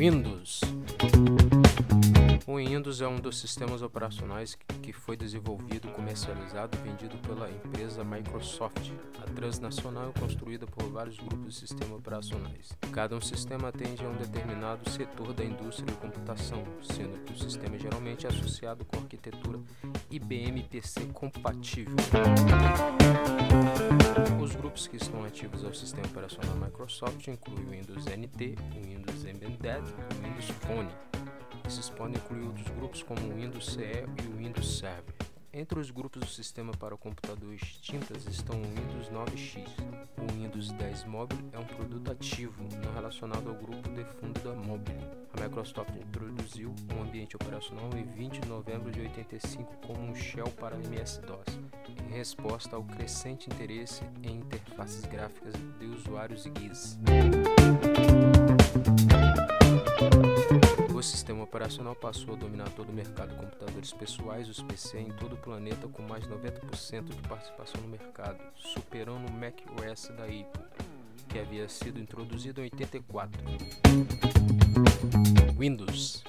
Windows. O Windows é um dos sistemas operacionais que foi desenvolvido, comercializado e vendido pela empresa Microsoft. A transnacional é construída por vários grupos de sistemas operacionais. Cada um sistema atende a um determinado setor da indústria de computação, sendo que o sistema é geralmente é associado com arquitetura IBM PC compatível. Os grupos que estão ativos ao sistema operacional Microsoft incluem o Windows NT, o Windows Embedded e o Windows Phone. Esses podem incluir outros grupos como o Windows CE e o Windows Server. Entre os grupos do sistema para computadores tintas estão o Windows 9X. O Windows 10 Mobile é um produto ativo, não relacionado ao grupo de fundo da Mobile. A Microsoft introduziu um ambiente operacional em 20 de novembro de 85 como um shell para MS-DOS, em resposta ao crescente interesse em interfaces gráficas de usuários GUIs. O sistema operacional passou a dominar todo o mercado de computadores pessoais, os PC, em todo o planeta, com mais de 90% de participação no mercado, superando o Mac OS da Apple, que havia sido introduzido em 84. Windows